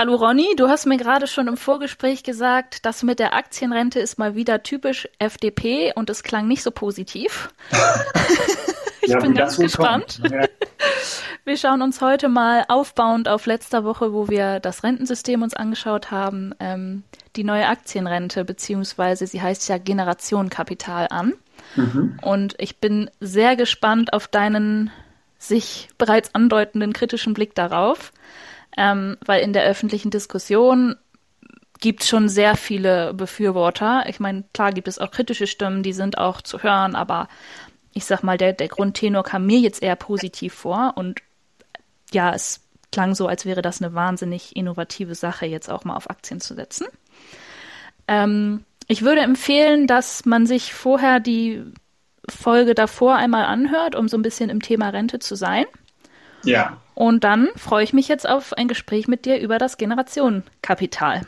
Hallo Ronny, du hast mir gerade schon im Vorgespräch gesagt, das mit der Aktienrente ist mal wieder typisch FDP und es klang nicht so positiv. ich ja, bin ganz gespannt. Ja. Wir schauen uns heute mal aufbauend auf letzter Woche, wo wir das Rentensystem uns angeschaut haben, ähm, die neue Aktienrente, beziehungsweise sie heißt ja Generationenkapital an. Mhm. Und ich bin sehr gespannt auf deinen sich bereits andeutenden kritischen Blick darauf, ähm, weil in der öffentlichen Diskussion gibt es schon sehr viele Befürworter. Ich meine, klar gibt es auch kritische Stimmen, die sind auch zu hören, aber ich sag mal, der, der Grundtenor kam mir jetzt eher positiv vor und ja, es klang so, als wäre das eine wahnsinnig innovative Sache, jetzt auch mal auf Aktien zu setzen. Ähm, ich würde empfehlen, dass man sich vorher die Folge davor einmal anhört, um so ein bisschen im Thema Rente zu sein. Ja. Und dann freue ich mich jetzt auf ein Gespräch mit dir über das Generationenkapital.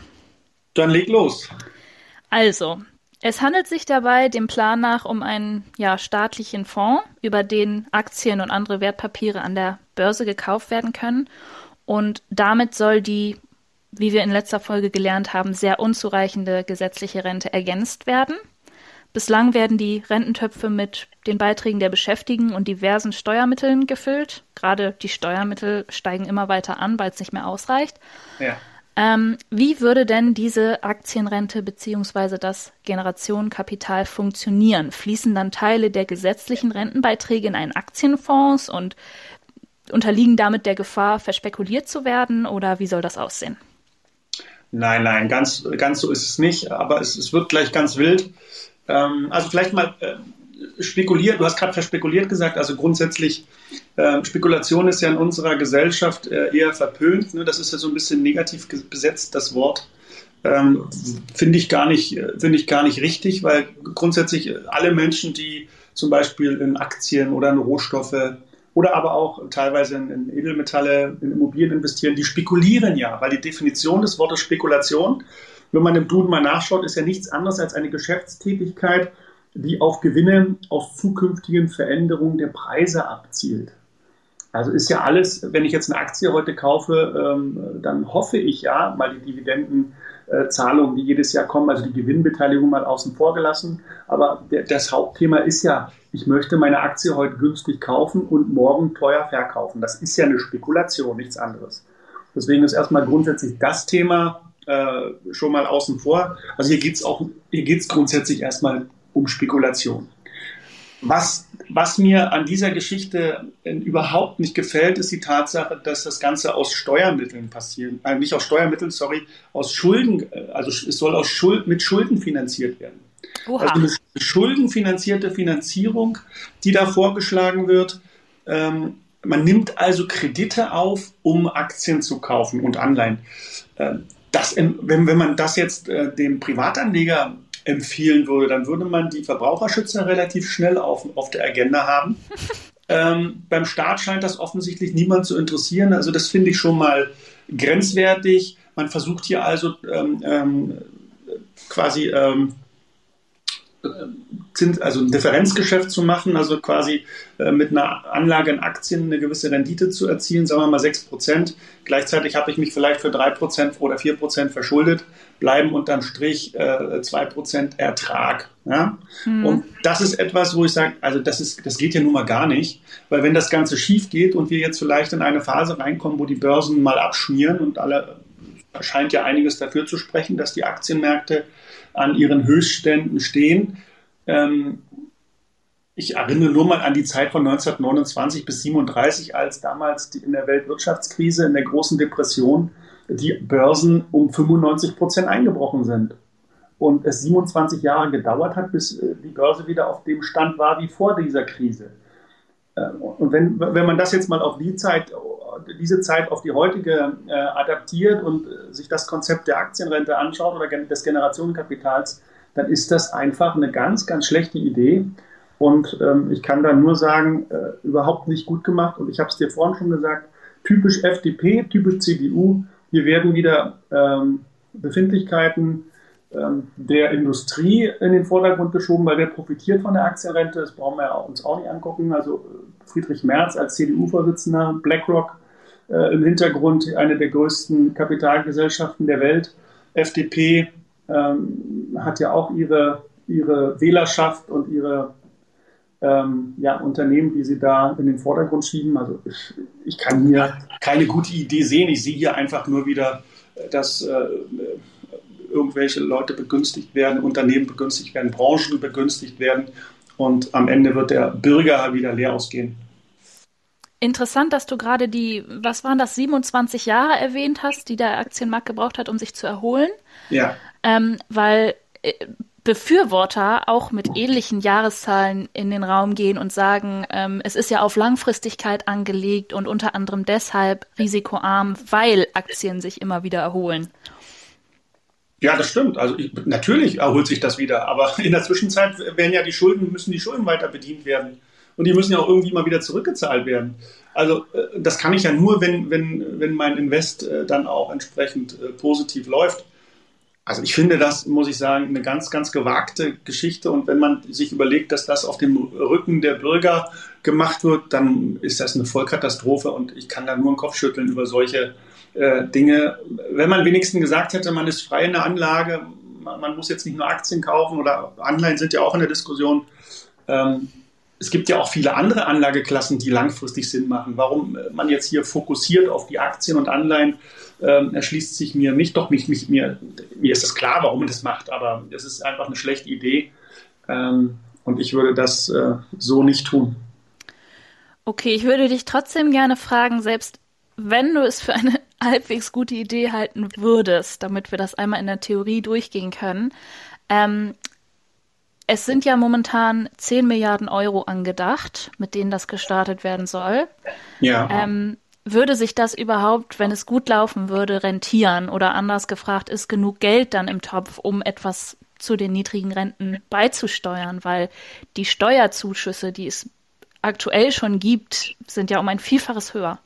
Dann leg los. Also, es handelt sich dabei dem Plan nach um einen ja, staatlichen Fonds, über den Aktien und andere Wertpapiere an der Börse gekauft werden können. Und damit soll die, wie wir in letzter Folge gelernt haben, sehr unzureichende gesetzliche Rente ergänzt werden. Bislang werden die Rententöpfe mit den Beiträgen der Beschäftigten und diversen Steuermitteln gefüllt. Gerade die Steuermittel steigen immer weiter an, weil es nicht mehr ausreicht. Ja. Ähm, wie würde denn diese Aktienrente beziehungsweise das Generationenkapital funktionieren? Fließen dann Teile der gesetzlichen Rentenbeiträge in einen Aktienfonds und unterliegen damit der Gefahr, verspekuliert zu werden oder wie soll das aussehen? Nein, nein, ganz, ganz so ist es nicht, aber es, es wird gleich ganz wild. Ähm, also vielleicht mal äh, spekuliert, du hast gerade verspekuliert gesagt, also grundsätzlich äh, Spekulation ist ja in unserer Gesellschaft äh, eher verpönt. Ne? Das ist ja so ein bisschen negativ besetzt, das Wort. Ähm, finde ich gar nicht, finde ich gar nicht richtig, weil grundsätzlich alle Menschen, die zum Beispiel in Aktien oder in Rohstoffe oder aber auch teilweise in, in Edelmetalle, in Immobilien investieren, die spekulieren ja, weil die Definition des Wortes Spekulation wenn man im Duden mal nachschaut, ist ja nichts anderes als eine Geschäftstätigkeit, die auf Gewinne aus zukünftigen Veränderungen der Preise abzielt. Also ist ja alles, wenn ich jetzt eine Aktie heute kaufe, ähm, dann hoffe ich ja, mal die Dividendenzahlungen, die jedes Jahr kommen, also die Gewinnbeteiligung mal außen vor gelassen. Aber das Hauptthema ist ja, ich möchte meine Aktie heute günstig kaufen und morgen teuer verkaufen. Das ist ja eine Spekulation, nichts anderes. Deswegen ist erstmal grundsätzlich das Thema äh, schon mal außen vor. Also hier geht es auch, hier geht es grundsätzlich erstmal um Spekulation. Was, was mir an dieser Geschichte äh, überhaupt nicht gefällt, ist die Tatsache, dass das Ganze aus Steuermitteln passiert, äh, nicht aus Steuermitteln, sorry, aus Schulden, äh, also es soll aus Schuld, mit Schulden finanziert werden. Oha. Also eine schuldenfinanzierte Finanzierung, die da vorgeschlagen wird. Ähm, man nimmt also Kredite auf, um Aktien zu kaufen und Anleihen. Ähm, das, wenn, wenn man das jetzt äh, dem Privatanleger empfehlen würde, dann würde man die Verbraucherschützer relativ schnell auf, auf der Agenda haben. Ähm, beim Staat scheint das offensichtlich niemand zu interessieren. Also das finde ich schon mal grenzwertig. Man versucht hier also ähm, ähm, quasi ähm, also ein Differenzgeschäft zu machen, also quasi äh, mit einer Anlage in Aktien eine gewisse Rendite zu erzielen, sagen wir mal 6 Prozent. Gleichzeitig habe ich mich vielleicht für 3 Prozent oder 4 Prozent verschuldet, bleiben unterm Strich äh, 2 Prozent Ertrag. Ja? Mhm. Und das ist etwas, wo ich sage, also das, ist, das geht ja nun mal gar nicht, weil wenn das Ganze schief geht und wir jetzt vielleicht in eine Phase reinkommen, wo die Börsen mal abschmieren und alle scheint ja einiges dafür zu sprechen, dass die Aktienmärkte an ihren Höchstständen stehen. Ähm, ich erinnere nur mal an die Zeit von 1929 bis 37, als damals die, in der Weltwirtschaftskrise, in der großen Depression, die Börsen um 95 Prozent eingebrochen sind. Und es 27 Jahre gedauert hat, bis äh, die Börse wieder auf dem Stand war wie vor dieser Krise. Äh, und wenn, wenn man das jetzt mal auf die Zeit, diese Zeit auf die heutige äh, adaptiert und äh, sich das Konzept der Aktienrente anschaut oder des Generationenkapitals, dann ist das einfach eine ganz, ganz schlechte Idee. Und ähm, ich kann da nur sagen, äh, überhaupt nicht gut gemacht. Und ich habe es dir vorhin schon gesagt, typisch FDP, typisch CDU. Hier werden wieder ähm, Befindlichkeiten ähm, der Industrie in den Vordergrund geschoben, weil wer profitiert von der Aktienrente, das brauchen wir uns auch nicht angucken. Also äh, Friedrich Merz als CDU-Vorsitzender, BlackRock äh, im Hintergrund eine der größten Kapitalgesellschaften der Welt. FDP ähm, hat ja auch ihre, ihre Wählerschaft und ihre ähm, ja, Unternehmen, die sie da in den Vordergrund schieben. Also ich, ich kann hier keine gute Idee sehen. Ich sehe hier einfach nur wieder, dass äh, irgendwelche Leute begünstigt werden, Unternehmen begünstigt werden, Branchen begünstigt werden und am Ende wird der Bürger wieder leer ausgehen. Interessant, dass du gerade die, was waren das, 27 Jahre erwähnt hast, die der Aktienmarkt gebraucht hat, um sich zu erholen. Ja. Ähm, weil äh, Befürworter auch mit ähnlichen Jahreszahlen in den Raum gehen und sagen, ähm, es ist ja auf Langfristigkeit angelegt und unter anderem deshalb risikoarm, weil Aktien sich immer wieder erholen. Ja, das stimmt. Also ich, natürlich erholt sich das wieder, aber in der Zwischenzeit werden ja die Schulden, müssen die Schulden weiter bedient werden. Und die müssen ja auch irgendwie mal wieder zurückgezahlt werden. Also äh, das kann ich ja nur, wenn, wenn, wenn mein Invest äh, dann auch entsprechend äh, positiv läuft. Also ich finde das, muss ich sagen, eine ganz, ganz gewagte Geschichte. Und wenn man sich überlegt, dass das auf dem Rücken der Bürger gemacht wird, dann ist das eine Vollkatastrophe. Und ich kann da nur den Kopf schütteln über solche äh, Dinge. Wenn man wenigstens gesagt hätte, man ist frei in der Anlage, man, man, muss jetzt nicht nur Aktien kaufen oder Anleihen sind ja auch in der Diskussion. Ähm, es gibt ja auch viele andere Anlageklassen, die langfristig Sinn machen. Warum man jetzt hier fokussiert auf die Aktien und Anleihen, ähm, erschließt sich mir nicht. Doch, mich, mich, mir, mir ist es klar, warum man das macht, aber es ist einfach eine schlechte Idee. Ähm, und ich würde das äh, so nicht tun. Okay, ich würde dich trotzdem gerne fragen, selbst wenn du es für eine halbwegs gute Idee halten würdest, damit wir das einmal in der Theorie durchgehen können, ähm, es sind ja momentan 10 Milliarden Euro angedacht, mit denen das gestartet werden soll. Ja. Ähm, würde sich das überhaupt, wenn es gut laufen würde, rentieren? Oder anders gefragt, ist genug Geld dann im Topf, um etwas zu den niedrigen Renten beizusteuern? Weil die Steuerzuschüsse, die es aktuell schon gibt, sind ja um ein Vielfaches höher.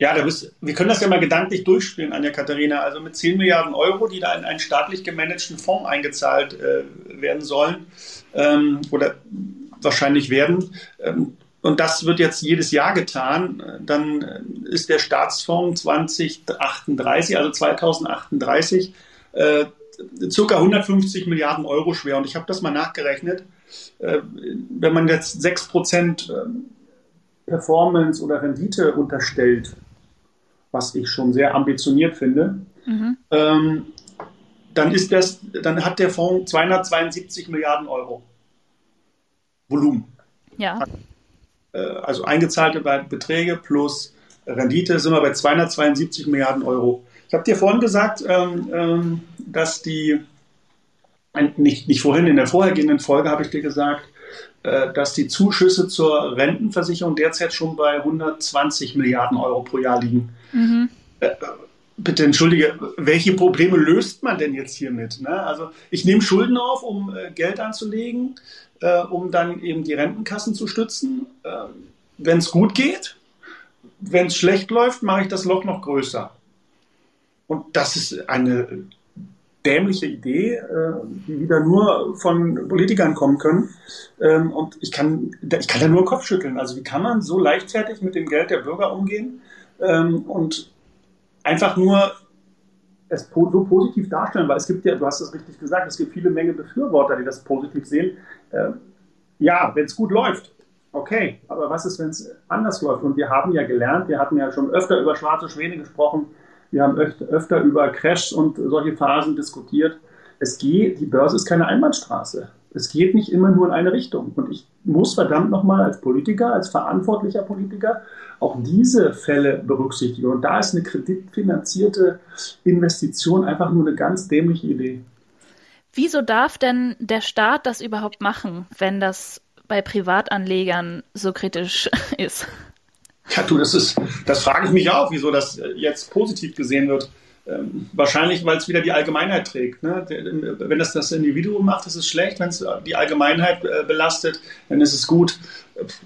Ja, da bist, wir können das ja mal gedanklich durchspielen, Anja Katharina. Also mit 10 Milliarden Euro, die da in einen staatlich gemanagten Fonds eingezahlt äh, werden sollen ähm, oder wahrscheinlich werden. Ähm, und das wird jetzt jedes Jahr getan, dann ist der Staatsfonds 2038, also 2038, äh, circa 150 Milliarden Euro schwer. Und ich habe das mal nachgerechnet. Äh, wenn man jetzt 6% ähm, Performance oder Rendite unterstellt, was ich schon sehr ambitioniert finde, mhm. ähm, dann ist das, dann hat der Fonds 272 Milliarden Euro Volumen. Ja. Äh, also eingezahlte Beträge plus Rendite sind wir bei 272 Milliarden Euro. Ich habe dir vorhin gesagt, ähm, ähm, dass die, nicht, nicht vorhin, in der vorhergehenden Folge habe ich dir gesagt, dass die Zuschüsse zur Rentenversicherung derzeit schon bei 120 Milliarden Euro pro Jahr liegen. Mhm. Äh, bitte entschuldige, welche Probleme löst man denn jetzt hiermit? Ne? Also ich nehme Schulden auf, um äh, Geld anzulegen, äh, um dann eben die Rentenkassen zu stützen. Äh, Wenn es gut geht, wenn es schlecht läuft, mache ich das Loch noch größer. Und das ist eine dämliche Idee, äh, die wieder nur von Politikern kommen können. Ähm, und ich kann, ich kann da nur Kopf schütteln. Also wie kann man so leichtfertig mit dem Geld der Bürger umgehen ähm, und einfach nur es so positiv darstellen, weil es gibt ja, du hast es richtig gesagt, es gibt viele Menge Befürworter, die das positiv sehen. Ähm, ja, wenn es gut läuft, okay, aber was ist, wenn es anders läuft? Und wir haben ja gelernt, wir hatten ja schon öfter über schwarze Schwäne gesprochen, wir haben öfter über Crashs und solche Phasen diskutiert. Es geht, die Börse ist keine Einbahnstraße. Es geht nicht immer nur in eine Richtung. Und ich muss verdammt nochmal als Politiker, als verantwortlicher Politiker auch diese Fälle berücksichtigen. Und da ist eine kreditfinanzierte Investition einfach nur eine ganz dämliche Idee. Wieso darf denn der Staat das überhaupt machen, wenn das bei Privatanlegern so kritisch ist? Ja, du, das ist, das frage ich mich auch, wieso das jetzt positiv gesehen wird. Ähm, wahrscheinlich, weil es wieder die Allgemeinheit trägt. Ne? Wenn das das Individuum macht, ist es schlecht. Wenn es die Allgemeinheit äh, belastet, dann ist es gut.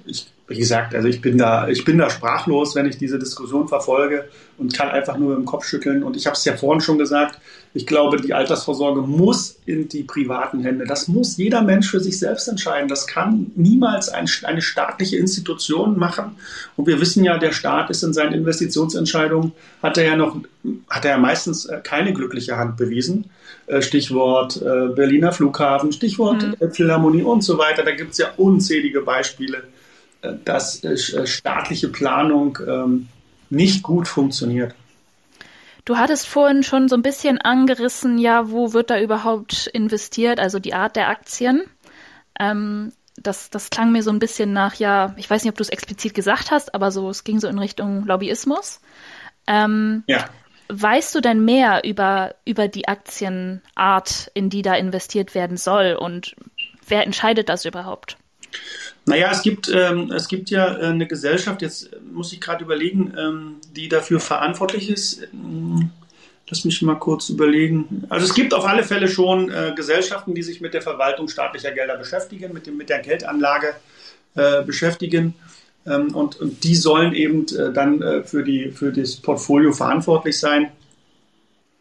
Ich wie gesagt, also ich bin da, ich bin da sprachlos, wenn ich diese Diskussion verfolge und kann einfach nur im Kopf schütteln. Und ich habe es ja vorhin schon gesagt, ich glaube, die Altersvorsorge muss in die privaten Hände. Das muss jeder Mensch für sich selbst entscheiden. Das kann niemals ein, eine staatliche Institution machen. Und wir wissen ja, der Staat ist in seinen Investitionsentscheidungen, hat er ja noch, hat er ja meistens äh, keine glückliche Hand bewiesen. Äh, Stichwort äh, Berliner Flughafen, Stichwort mhm. Philharmonie und so weiter. Da gibt es ja unzählige Beispiele dass äh, staatliche Planung ähm, nicht gut funktioniert. Du hattest vorhin schon so ein bisschen angerissen, ja, wo wird da überhaupt investiert, also die Art der Aktien. Ähm, das, das klang mir so ein bisschen nach, ja, ich weiß nicht, ob du es explizit gesagt hast, aber so, es ging so in Richtung Lobbyismus. Ähm, ja. Weißt du denn mehr über, über die Aktienart, in die da investiert werden soll und wer entscheidet das überhaupt? Naja, es gibt, ähm, es gibt ja äh, eine Gesellschaft, jetzt muss ich gerade überlegen, ähm, die dafür verantwortlich ist. Ähm, lass mich mal kurz überlegen. Also es gibt auf alle Fälle schon äh, Gesellschaften, die sich mit der Verwaltung staatlicher Gelder beschäftigen, mit, dem, mit der Geldanlage äh, beschäftigen. Ähm, und, und, die sollen eben äh, dann äh, für, die, für das Portfolio verantwortlich sein.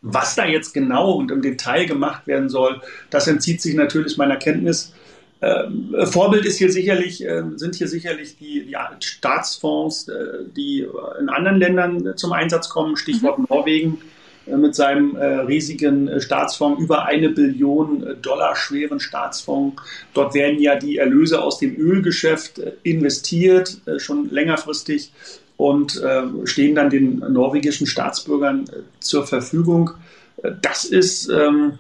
Was da jetzt genau und im Detail gemacht werden soll, das entzieht sich natürlich meiner Kenntnis. Ähm, Vorbild ist hier sicherlich, äh, sind hier sicherlich die, die Staatsfonds, äh, die in anderen Ländern zum Einsatz kommen. Stichwort mhm. Norwegen äh, mit seinem äh, riesigen Staatsfonds, über eine Billion Dollar schweren Staatsfonds. Dort werden ja die Erlöse aus dem Ölgeschäft investiert, schon längerfristig und stehen dann den norwegischen Staatsbürgern zur Verfügung. Das ist ähm,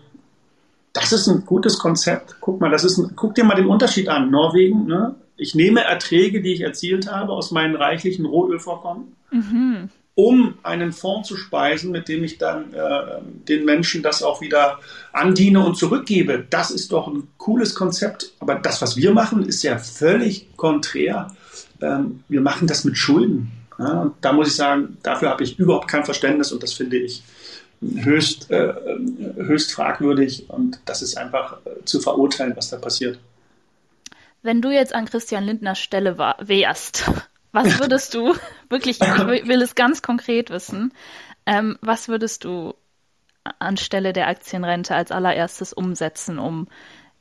das ist ein gutes Konzept. Guck mal, das ist ein, guck dir mal den Unterschied an. Norwegen, ne? Ich nehme Erträge, die ich erzielt habe aus meinen reichlichen Rohölvorkommen, mhm. um einen Fonds zu speisen, mit dem ich dann äh, den Menschen das auch wieder andiene und zurückgebe. Das ist doch ein cooles Konzept. Aber das, was wir machen, ist ja völlig konträr. Ähm, wir machen das mit Schulden. Ja? Da muss ich sagen, dafür habe ich überhaupt kein Verständnis und das finde ich höchst, äh, höchst fragwürdig und das ist einfach äh, zu verurteilen, was da passiert. Wenn du jetzt an Christian Lindners Stelle war, wärst, was würdest du, wirklich, ich will es ganz konkret wissen, ähm, was würdest du anstelle der Aktienrente als allererstes umsetzen, um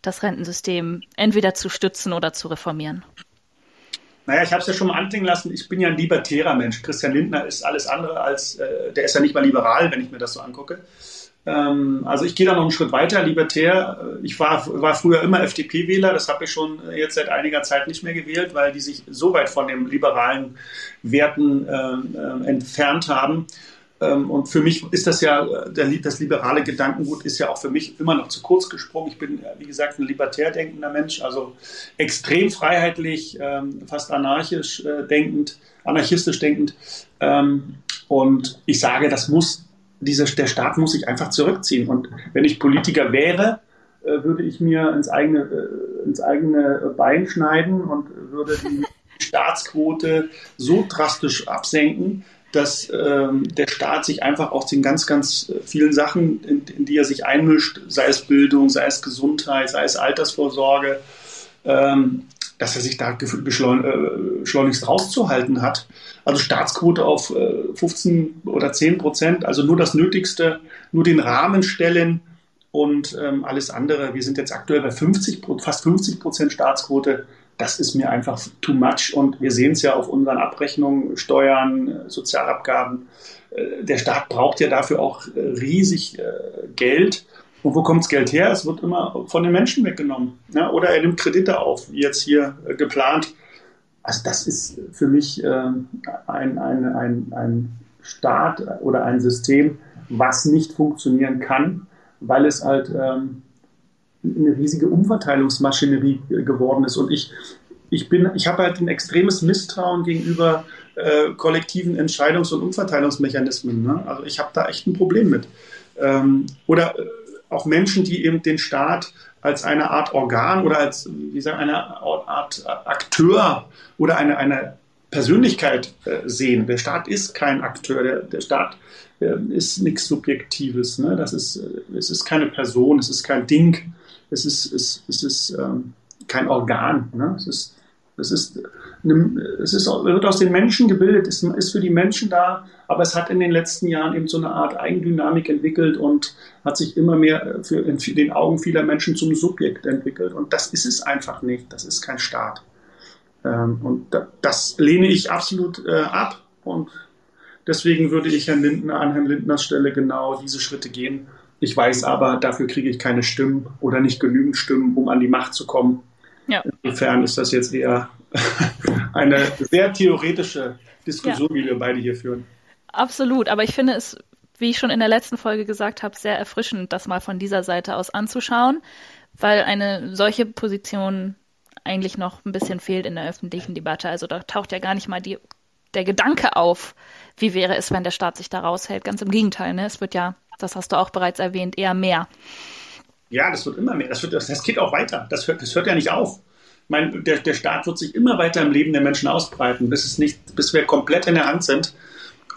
das Rentensystem entweder zu stützen oder zu reformieren? Naja, ich habe es ja schon mal anklingen lassen, ich bin ja ein libertärer Mensch. Christian Lindner ist alles andere als, äh, der ist ja nicht mal liberal, wenn ich mir das so angucke. Ähm, also ich gehe da noch einen Schritt weiter, libertär. Äh, ich war, war früher immer FDP-Wähler, das habe ich schon jetzt seit einiger Zeit nicht mehr gewählt, weil die sich so weit von den liberalen Werten äh, äh entfernt haben. Ähm, und für mich ist das ja, äh, das liberale Gedankengut ist ja auch für mich immer noch zu kurz gesprungen. Ich bin, wie gesagt, ein libertär denkender Mensch, also extrem freiheitlich, ähm, fast anarchisch äh, denkend, anarchistisch denkend. Ähm, und ich sage, das muss, dieser, der Staat muss sich einfach zurückziehen. Und wenn ich Politiker wäre, äh, würde ich mir ins eigene, ins eigene Bein schneiden und würde die Staatsquote so drastisch absenken, dass ähm, der Staat sich einfach aus den ganz, ganz vielen Sachen, in, in, die er sich einmischt, sei es Bildung, sei es Gesundheit, sei es Altersvorsorge, ähm, dass er sich da beschleunigst äh, rauszuhalten hat. Also Staatsquote auf äh, 15 oder 10 Prozent, also nur das Nötigste, nur den Rahmen stellen und ähm, alles andere. Wir sind jetzt aktuell bei 50, fast 50 Prozent Staatsquote das ist mir einfach too much. Und wir sehen es ja auf unseren Abrechnungen, Steuern, Sozialabgaben. Äh, der Staat braucht ja dafür auch äh, riesig äh, Geld. Und wo kommt das Geld her? Es wird immer von den Menschen weggenommen. Ja? Oder er nimmt Kredite auf, wie jetzt hier geplant. Also das ist für mich ein, ein, ein, ein Staat oder ein System, was nicht funktionieren kann, weil es halt ähm, eine riesige Umverteilungsmaschinerie geworden ist. Und ich, ich ich habe halt ein extremes Misstrauen gegenüber äh, kollektiven Entscheidungs- und Umverteilungsmechanismen. Ne? Also ich habe da echt ein Problem mit. Ähm, oder äh, auch Menschen, die eben den Staat als eine Art Organ oder als, wie sagen, eine Art Akteur oder eine, eine Persönlichkeit äh, sehen. Der Staat ist kein Akteur, der, der Staat äh, ist nichts Subjektives. Ne? Das ist, äh, es ist keine Person, es ist kein Ding, es ist, es, es ist ähm, kein Organ. Ne? Es ist Es ist, es ist, wird aus den Menschen gebildet, es ist für die Menschen da, aber es hat in den letzten Jahren eben so eine Art Eigendynamik entwickelt und hat sich immer mehr für, in den Augen vieler Menschen zum Subjekt entwickelt. Und das ist es einfach nicht. Das ist kein Staat. Ähm, und das lehne ich absolut äh, ab. Und deswegen würde ich Herrn Lindner an Herrn Lindners Stelle genau diese Schritte gehen. Ich weiß aber, dafür kriege ich keine Stimmen oder nicht genügend Stimmen, um an die Macht zu kommen. Ja. Insofern ist das jetzt eher eine sehr theoretische Diskussion, ja. die wir beide hier führen. Absolut, aber ich finde es, wie ich schon in der letzten Folge gesagt habe, sehr erfrischend, das mal von dieser Seite aus anzuschauen, weil eine solche Position eigentlich noch ein bisschen fehlt in der öffentlichen Debatte. Also da taucht ja gar nicht mal die, der Gedanke auf, wie wäre es, wenn der Staat sich da raushält. Ganz im Gegenteil, ne? Es wird ja, das hast du auch bereits erwähnt, eher mehr. Ja, das wird immer mehr. Das, wird, das geht auch weiter. Das hört, das hört ja nicht auf. Ich meine, der, der Staat wird sich immer weiter im Leben der Menschen ausbreiten, bis es nicht, bis wir komplett in der Hand sind.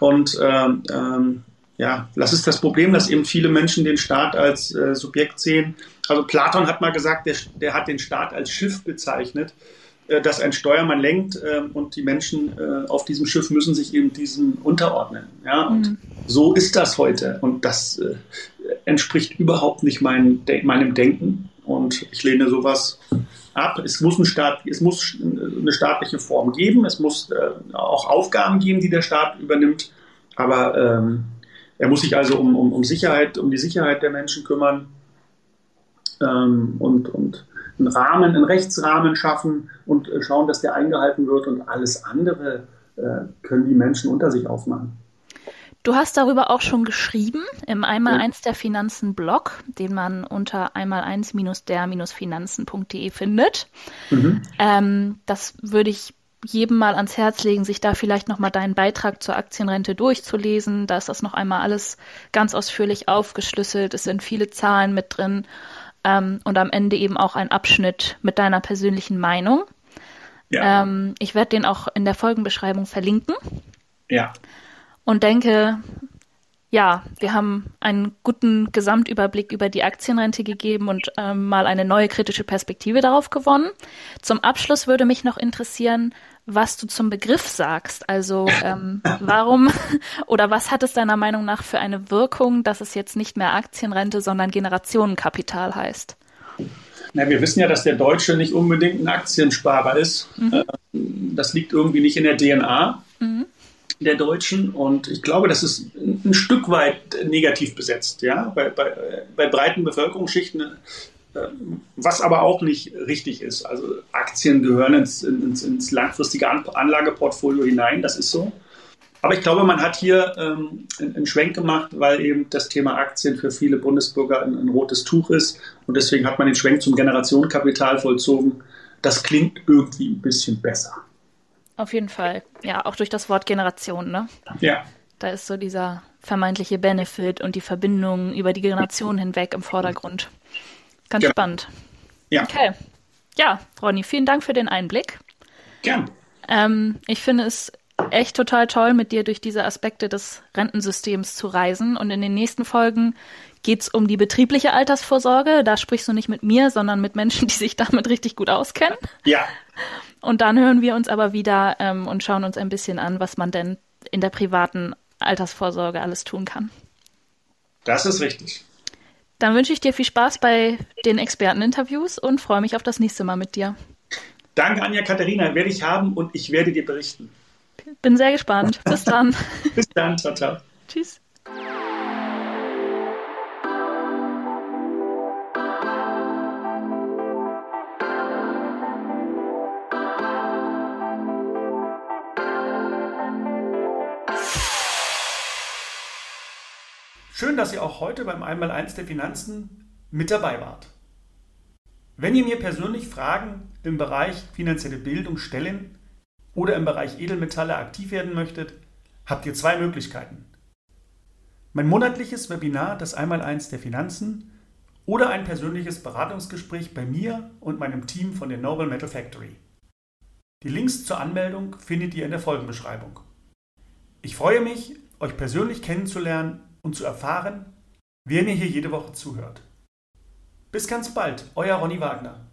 Und ähm, ähm, ja, das ist das Problem, dass eben viele Menschen den Staat als äh, Subjekt sehen. Also Platon hat mal gesagt, der, der hat den Staat als Schiff bezeichnet, äh, das ein Steuermann lenkt äh, und die Menschen äh, auf diesem Schiff müssen sich eben diesem unterordnen. Ja, und mhm. So ist das heute. Und das äh, entspricht überhaupt nicht mein, de meinem Denken. Und ich lehne sowas ab. Es muss, ein Staat, es muss eine staatliche Form geben. Es muss äh, auch Aufgaben geben, die der Staat übernimmt. Aber ähm, er muss sich also um, um, um Sicherheit, um die Sicherheit der Menschen kümmern ähm, und, und einen Rahmen, einen Rechtsrahmen schaffen und äh, schauen, dass der eingehalten wird und alles andere äh, können die Menschen unter sich aufmachen. Du hast darüber auch schon geschrieben im Einmal-Eins der Finanzen-Blog, den man unter einmal-eins-der-finanzen.de findet. Mhm. Ähm, das würde ich jedem mal ans Herz legen, sich da vielleicht nochmal deinen Beitrag zur Aktienrente durchzulesen. Da ist das noch einmal alles ganz ausführlich aufgeschlüsselt. Es sind viele Zahlen mit drin ähm, und am Ende eben auch ein Abschnitt mit deiner persönlichen Meinung. Ja. Ähm, ich werde den auch in der Folgenbeschreibung verlinken. Ja und denke, ja, wir haben einen guten Gesamtüberblick über die Aktienrente gegeben und ähm, mal eine neue kritische Perspektive darauf gewonnen. Zum Abschluss würde mich noch interessieren, was du zum Begriff sagst. Also ähm, warum oder was hat es deiner Meinung nach für eine Wirkung, dass es jetzt nicht mehr Aktienrente, sondern Generationenkapital heißt? Na, wir wissen ja, dass der Deutsche nicht unbedingt ein Aktiensparer ist. Mhm. Ähm, das liegt irgendwie nicht in der DNA. Mhm der Deutschen und ich glaube, das ist ein Stück weit negativ besetzt, ja, bei, bei, bei breiten Bevölkerungsschichten, äh, was aber auch nicht richtig ist. Also Aktien gehören ins, ins, ins langfristige Anlageportfolio hinein, das ist so. Aber ich glaube, man hat hier ähm, einen Schwenk gemacht, weil eben das Thema Aktien für viele Bundesbürger ein, ein rotes Tuch ist und deswegen hat man den Schwenk zum Generationenkapital vollzogen. Das klingt irgendwie ein bisschen besser. Auf jeden Fall. Ja, auch durch das Wort Generation, ne? Ja. Da ist so dieser vermeintliche Benefit und die Verbindung über die Generationen hinweg im Vordergrund. Ganz ja. spannend. Ja. Okay. Ja, Ronny, vielen Dank für den Einblick. Gern. Ähm, ich finde es echt total toll, mit dir durch diese Aspekte des Rentensystems zu reisen. Und in den nächsten Folgen geht es um die betriebliche Altersvorsorge. Da sprichst du nicht mit mir, sondern mit Menschen, die sich damit richtig gut auskennen. Ja. Und dann hören wir uns aber wieder ähm, und schauen uns ein bisschen an, was man denn in der privaten Altersvorsorge alles tun kann. Das ist richtig. Dann wünsche ich dir viel Spaß bei den Experteninterviews und freue mich auf das nächste Mal mit dir. Danke, Anja Katharina. Werde ich haben und ich werde dir berichten. Bin sehr gespannt. Bis dann. Bis dann. Ciao, ciao. Tschüss. Schön, dass ihr auch heute beim Einmaleins der Finanzen mit dabei wart. Wenn ihr mir persönlich Fragen im Bereich finanzielle Bildung stellen oder im Bereich Edelmetalle aktiv werden möchtet, habt ihr zwei Möglichkeiten. Mein monatliches Webinar, das Einmaleins der Finanzen oder ein persönliches Beratungsgespräch bei mir und meinem Team von der Noble Metal Factory. Die Links zur Anmeldung findet ihr in der Folgenbeschreibung. Ich freue mich, euch persönlich kennenzulernen und zu erfahren, wer mir hier jede Woche zuhört. Bis ganz bald, euer Ronny Wagner.